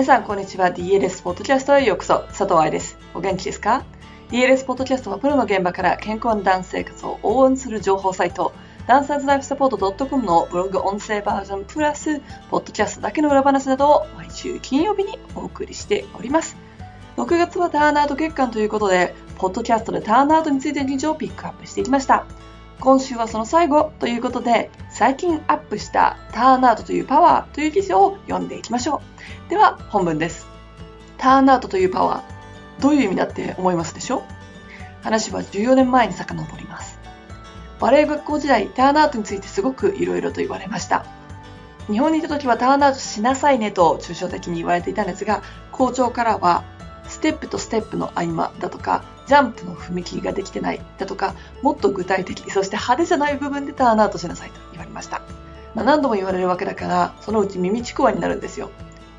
皆さん、こんにちは。DLS ポッドキャストへようこそ。佐藤愛です。お元気ですか ?DLS ポッドキャストはプロの現場から健康なダンス生活を応援する情報サイト、ダンサーズライフサポート .com のブログ音声バージョンプラス、ポッドキャストだけの裏話などを毎週金曜日にお送りしております。6月はターンアウト月間ということで、ポッドキャストでターンアウトについての記事をピックアップしていきました。今週はその最後ということで、最近アップしたターンアウトというパワーという記事を読んでいきましょう。では、本文です。ターンアウトというパワー、どういう意味だって思いますでしょう？話は14年前に遡ります。バレエ学校時代、ターンアウトについてすごく色々と言われました。日本にいた時はターンアウトしなさいねと抽象的に言われていたんですが、校長からは、ステップとステップの合間だとか、ジャンプの踏み切りができてないだとか、もっと具体的、そして派手じゃない部分でターンアウトしなさいと言われました。まあ、何度も言われるわけだから、そのうち耳ちくわになるんですよ。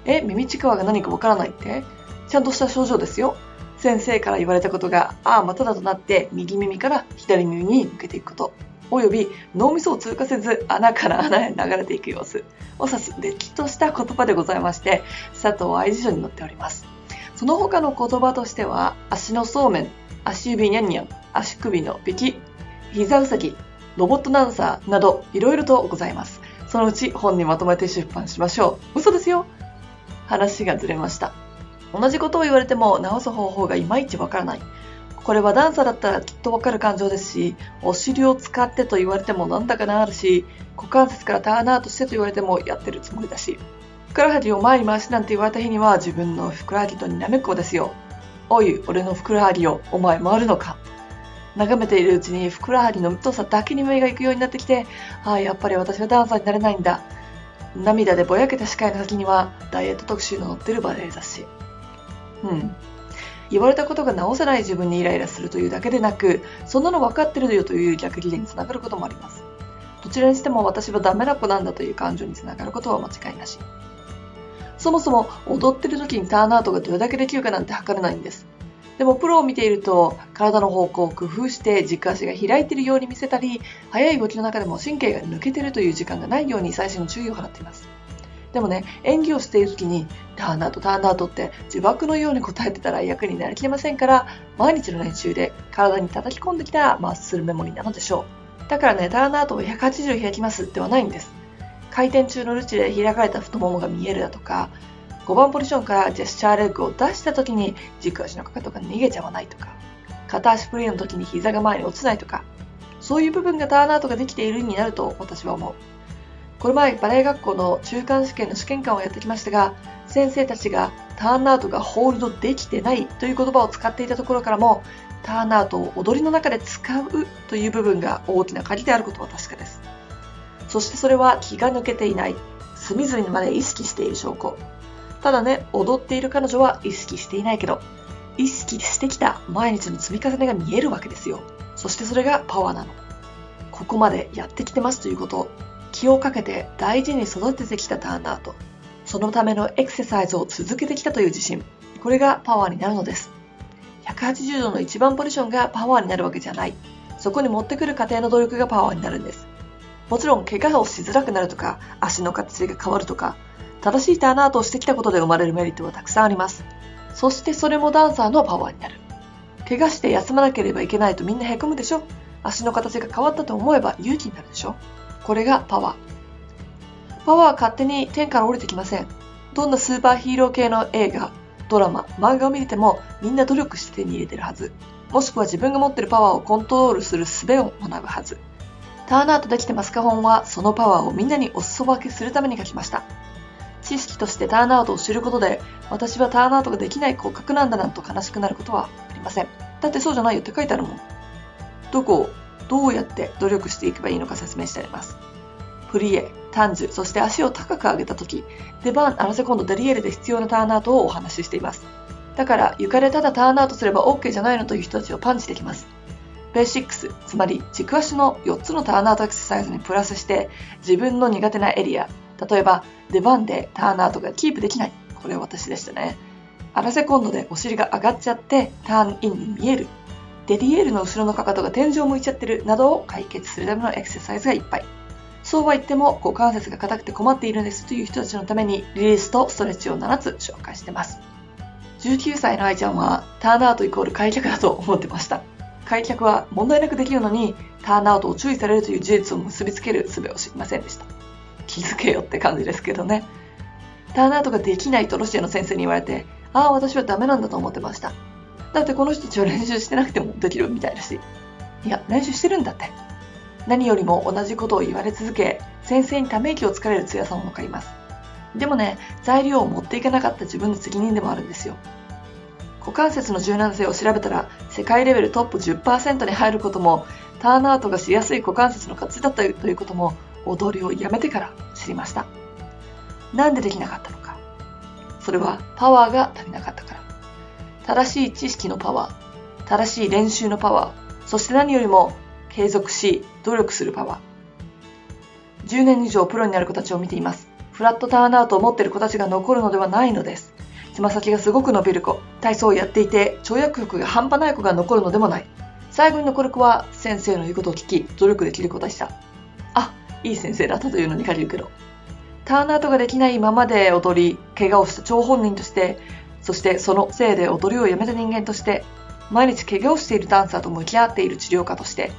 え、耳ちくわが何かわからないって？ちゃんとした症状ですよ。先生から言われたことが、ああ、まただとなって右耳から左耳に抜けていくこと。および脳みそを通過せず穴から穴へ流れていく様子を指すれっきとした言葉でございまして佐藤愛辞書に載っておりますその他の言葉としては足のそうめん足指にゃんにゃん足首のピキ膝うさぎロボットダンサーなどいろいろとございますそのうち本にまとめて出版しましょう嘘ですよ話がずれました。同じことを言われても直す方法がいまいちわからない。これはダンサーだったらきっとわかる感情ですし、お尻を使ってと言われてもなんだかなるし、股関節からターンアウトしてと言われてもやってるつもりだし、ふくらはぎを前に回しなんて言われた日には自分のふくらはぎとにらめっこですよ。おい、俺のふくらはぎを、お前回るのか。眺めているうちにふくらはぎの太さだけに目が行くようになってきて、ああ、やっぱり私はダンサーになれないんだ。涙でぼやけた視界の先にはダイエット特集の載ってるバレエ雑誌。うん。言われたことが直せない自分にイライラするというだけでなく、そんなの分かってるよという逆ギレにつながることもあります。どちらにしても私はダメな子なんだという感情につながることは間違いなし。そもそも踊ってる時にターンアウトがどれだけできるかなんて測れないんです。でもプロを見ていると体の方向を工夫して軸足が開いているように見せたり速い動きの中でも神経が抜けているという時間がないように最初の注意を払っています。でもね演技をしている時にターンアウトターンアウトって呪縛のように答えてたら役になりきれませんから毎日の練習で体に叩き込んできたマッスルメモリーなのでしょう。だからねターンアウトを180開きますではないんです。回転中のルチで開かれた太ももが見えるだとか5番ポジションからジェスチャーレッグを出した時に軸足のかかとが逃げちゃわないとか、片足プレーの時に膝が前に落ちないとか、そういう部分がターンアウトができているになると私は思う。この前、バレエ学校の中間試験の試験官をやってきましたが、先生たちがターンアウトがホールドできてないという言葉を使っていたところからも、ターンアウトを踊りの中で使うという部分が大きな鍵であることは確かです。そしてそれは気が抜けていない、隅々まで意識している証拠。ただね、踊っている彼女は意識していないけど、意識してきた毎日の積み重ねが見えるわけですよ。そしてそれがパワーなの。ここまでやってきてますということ気をかけて大事に育ててきたターンアウト。そのためのエクササイズを続けてきたという自信。これがパワーになるのです。180度の一番ポジションがパワーになるわけじゃない。そこに持ってくる過程の努力がパワーになるんです。もちろん怪我をしづらくなるとか、足の形が変わるとか、正しいターンアウトをしてきたことで生まれるメリットはたくさんあります。そしてそれもダンサーのパワーになる。怪我して休まなければいけないとみんな凹むでしょ足の形が変わったと思えば勇気になるでしょこれがパワー。パワーは勝手に天から降りてきません。どんなスーパーヒーロー系の映画、ドラマ、漫画を見ててもみんな努力して手に入れてるはず。もしくは自分が持ってるパワーをコントロールする術を学ぶはず。ターンアウトできてますか本はそのパワーをみんなにお裾分けするために書きました。知識としてターンアウトを知ることで、私はターンアウトができない骨格なんだなんと悲しくなることはありません。だってそうじゃないよって書いてあるもん。どこをどうやって努力していけばいいのか説明してあります。プリエ、タンジュ、そして足を高く上げた時、デバーン、アラセコンド、デリエルで必要なターンアウトをお話ししています。だから床でただターンアウトすれば OK じゃないのという人たちをパンチできます。ベーシックス、つまり軸足の4つのターンアウトエクササイズにプラスして自分の苦手なエリア、例えば、出番でターンアウトがキープできない。これ私でしたね。アラセコンドでお尻が上がっちゃってターンインに見える。デリエールの後ろのかかとが天井を向いちゃってるなどを解決するためのエクササイズがいっぱい。そうは言っても股関節が硬くて困っているんですという人たちのためにリリースとストレッチを7つ紹介してます。19歳の愛ちゃんはターンアウトイコール開脚だと思ってました。開脚は問題なくできるのにターンアウトを注意されるという事実を結びつける術を知りませんでした。気づけよって感じですけどね。ターンアウトができないとロシアの先生に言われて、ああ、私はダメなんだと思ってました。だってこの人たちは練習してなくてもできるみたいだし。いや、練習してるんだって。何よりも同じことを言われ続け、先生にため息をつかれる強さもわかります。でもね、材料を持っていかなかった自分の責任でもあるんですよ。股関節の柔軟性を調べたら、世界レベルトップ10%に入ることも、ターンアウトがしやすい股関節の活だったということも、踊りをやめてから知りました。なんでできなかったのか。それはパワーが足りなかったから。正しい知識のパワー、正しい練習のパワー、そして何よりも継続し努力するパワー。10年以上プロになる子たちを見ています。フラットターンアウトを持っている子たちが残るのではないのです。つま先がすごく伸びる子、体操をやっていて跳躍力が半端ない子が残るのでもない。最後に残る子は先生の言うことを聞き、努力できる子でした。あ、いい先生だったというのに限るけど。ターンアウトができないままで踊り、怪我をした張本人として、そしてそのせいで踊りをやめた人間として、毎日怪我をしているダンサーと向き合っている治療家として、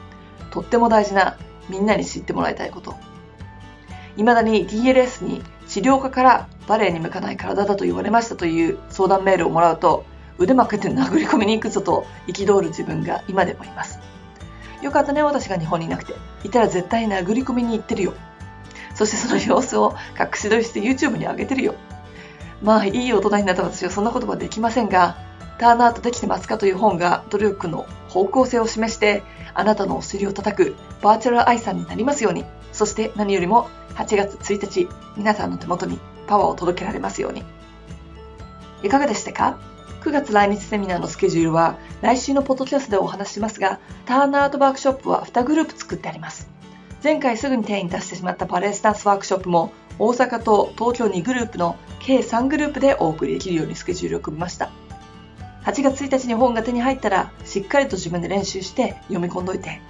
とっても大事なみんなに知ってもらいたいこと。未だに DLS に治療家からバレエに向かない体だと言われましたという相談メールをもらうと、腕まくって殴り込みに行くぞと憤る自分が今でもいます。よかったね、私が日本にいなくて。いたら絶対殴り込みに行ってるよ。そしてその様子を隠し撮りして YouTube に上げてるよ。まあ、いい大人になった私はそんなことはできませんが、ターンアウトできてますかという本が努力の方向性を示して、あなたのお尻を叩くバーチャル愛さんになりますように。そして何よりも8月1日、皆さんの手元にパワーを届けられますように。いかがでしたか ?9 月来日セミナーのスケジュールは来週のポッドキャストでお話ししますが、ターンアウトワークショップは2グループ作ってあります。前回すぐに定員に達してしまったバレエスタンスワークショップも大阪と東京2グループの計3グループでお送りできるようにスケジュールを組みました。8月1日に本が手に入ったらしっかりと自分で練習して読み込んどいて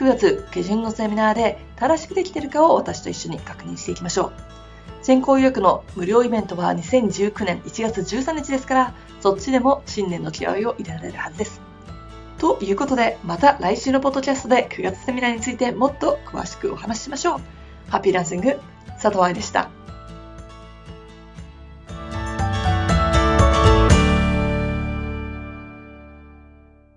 9月下旬のセミナーで正しくできているかを私と一緒に確認していきましょう。先行予約の無料イベントは2019年1月13日ですから、そっちでも新年の気合を入れられるはずです。ということで、また来週のポッドキャストで9月セミナーについてもっと詳しくお話ししましょう。ハッピーランシング、佐藤愛でした。